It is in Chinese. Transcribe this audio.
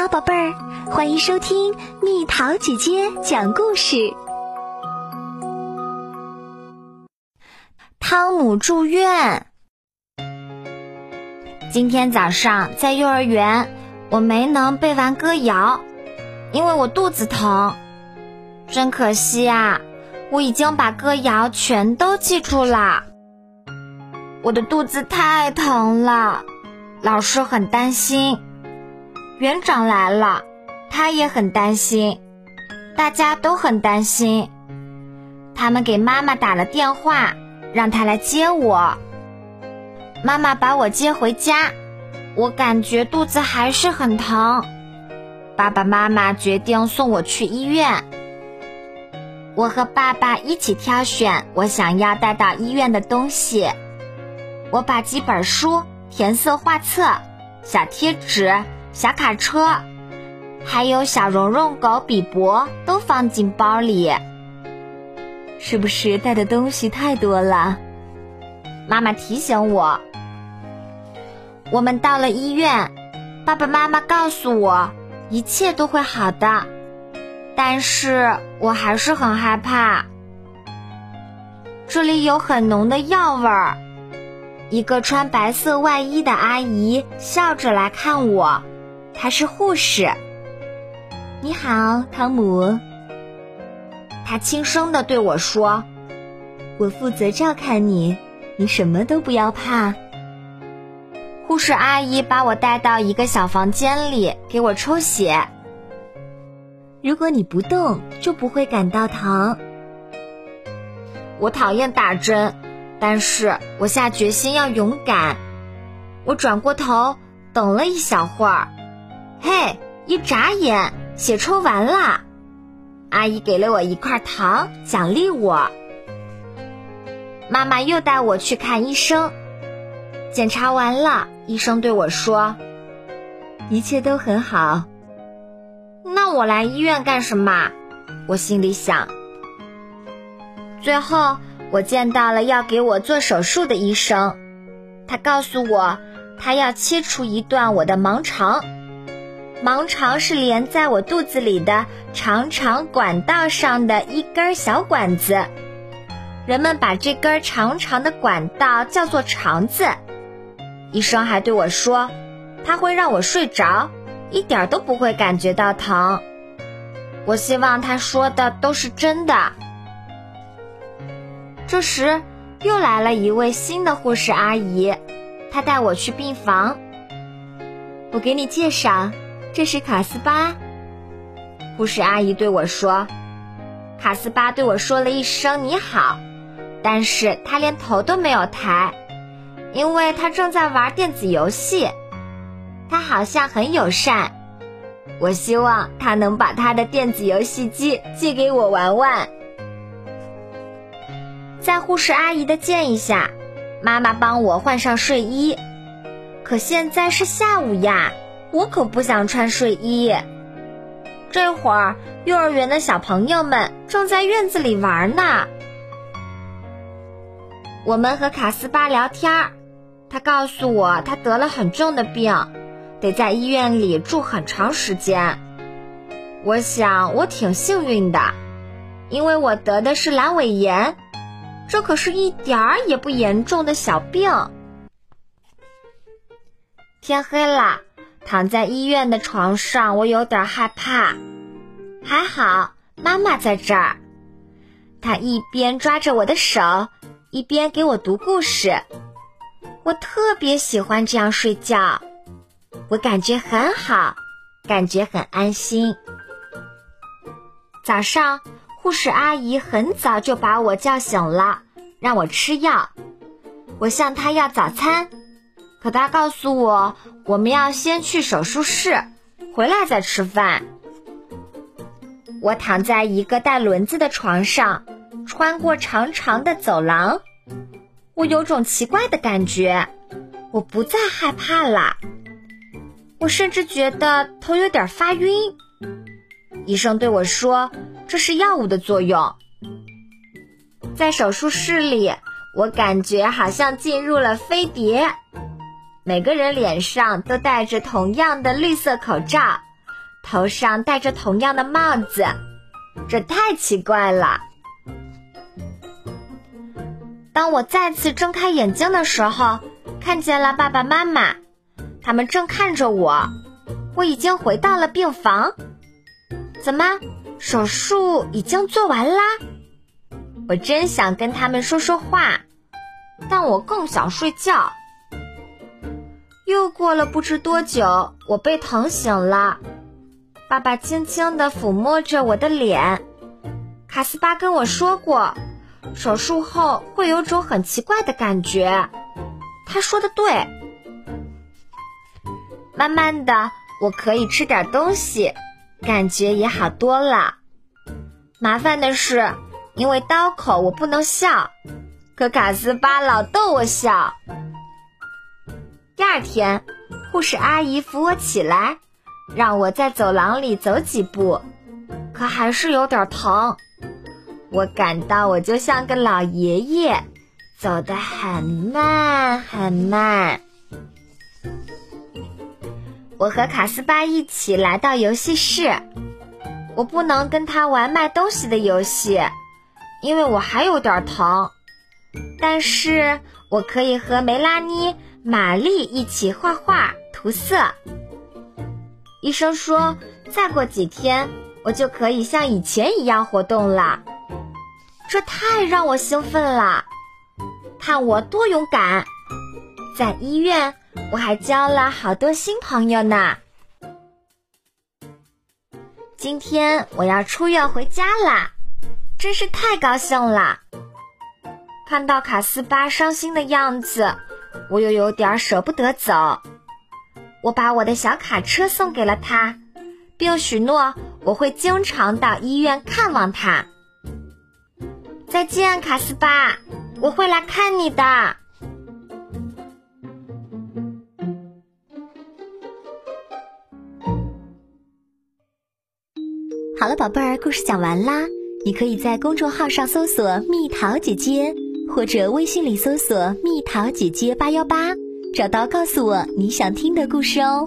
好，宝贝儿，欢迎收听蜜桃姐姐讲故事。汤姆住院。今天早上在幼儿园，我没能背完歌谣，因为我肚子疼。真可惜啊！我已经把歌谣全都记住了。我的肚子太疼了，老师很担心。园长来了，他也很担心，大家都很担心。他们给妈妈打了电话，让她来接我。妈妈把我接回家，我感觉肚子还是很疼。爸爸妈妈决定送我去医院。我和爸爸一起挑选我想要带到医院的东西。我把几本书、填色画册、小贴纸。小卡车，还有小绒绒狗比伯都放进包里，是不是带的东西太多了？妈妈提醒我。我们到了医院，爸爸妈妈告诉我一切都会好的，但是我还是很害怕。这里有很浓的药味儿。一个穿白色外衣的阿姨笑着来看我。她是护士。你好，汤姆。她轻声的对我说：“我负责照看你，你什么都不要怕。”护士阿姨把我带到一个小房间里，给我抽血。如果你不动，就不会感到疼。我讨厌打针，但是我下决心要勇敢。我转过头，等了一小会儿。嘿，一眨眼，血抽完了。阿姨给了我一块糖，奖励我。妈妈又带我去看医生，检查完了，医生对我说：“一切都很好。”那我来医院干什么？我心里想。最后，我见到了要给我做手术的医生，他告诉我，他要切除一段我的盲肠。盲肠是连在我肚子里的长长管道上的一根小管子，人们把这根长长的管道叫做肠子。医生还对我说，他会让我睡着，一点都不会感觉到疼。我希望他说的都是真的。这时，又来了一位新的护士阿姨，她带我去病房。我给你介绍。这是卡斯巴，护士阿姨对我说：“卡斯巴对我说了一声你好，但是他连头都没有抬，因为他正在玩电子游戏。他好像很友善，我希望他能把他的电子游戏机借给我玩玩。”在护士阿姨的建议下，妈妈帮我换上睡衣，可现在是下午呀。我可不想穿睡衣。这会儿，幼儿园的小朋友们正在院子里玩呢。我们和卡斯巴聊天儿，他告诉我他得了很重的病，得在医院里住很长时间。我想我挺幸运的，因为我得的是阑尾炎，这可是一点儿也不严重的小病。天黑了。躺在医院的床上，我有点害怕。还好妈妈在这儿，她一边抓着我的手，一边给我读故事。我特别喜欢这样睡觉，我感觉很好，感觉很安心。早上，护士阿姨很早就把我叫醒了，让我吃药。我向她要早餐。可他告诉我，我们要先去手术室，回来再吃饭。我躺在一个带轮子的床上，穿过长长的走廊。我有种奇怪的感觉，我不再害怕了。我甚至觉得头有点发晕。医生对我说：“这是药物的作用。”在手术室里，我感觉好像进入了飞碟。每个人脸上都戴着同样的绿色口罩，头上戴着同样的帽子，这太奇怪了。当我再次睁开眼睛的时候，看见了爸爸妈妈，他们正看着我。我已经回到了病房，怎么手术已经做完啦？我真想跟他们说说话，但我更想睡觉。又过了不知多久，我被疼醒了。爸爸轻轻地抚摸着我的脸。卡斯巴跟我说过，手术后会有种很奇怪的感觉。他说的对。慢慢的。我可以吃点东西，感觉也好多了。麻烦的是，因为刀口我不能笑，可卡斯巴老逗我笑。第二天，护士阿姨扶我起来，让我在走廊里走几步，可还是有点疼。我感到我就像个老爷爷，走得很慢很慢。我和卡斯巴一起来到游戏室，我不能跟他玩卖东西的游戏，因为我还有点疼。但是我可以和梅拉妮、玛丽一起画画、涂色。医生说，再过几天我就可以像以前一样活动了，这太让我兴奋了！看我多勇敢，在医院。我还交了好多新朋友呢。今天我要出院回家啦，真是太高兴了。看到卡斯巴伤心的样子，我又有点舍不得走。我把我的小卡车送给了他，并许诺我会经常到医院看望他。再见，卡斯巴，我会来看你的。好了，宝贝儿，故事讲完啦。你可以在公众号上搜索“蜜桃姐姐”，或者微信里搜索“蜜桃姐姐八幺八”，找到告诉我你想听的故事哦。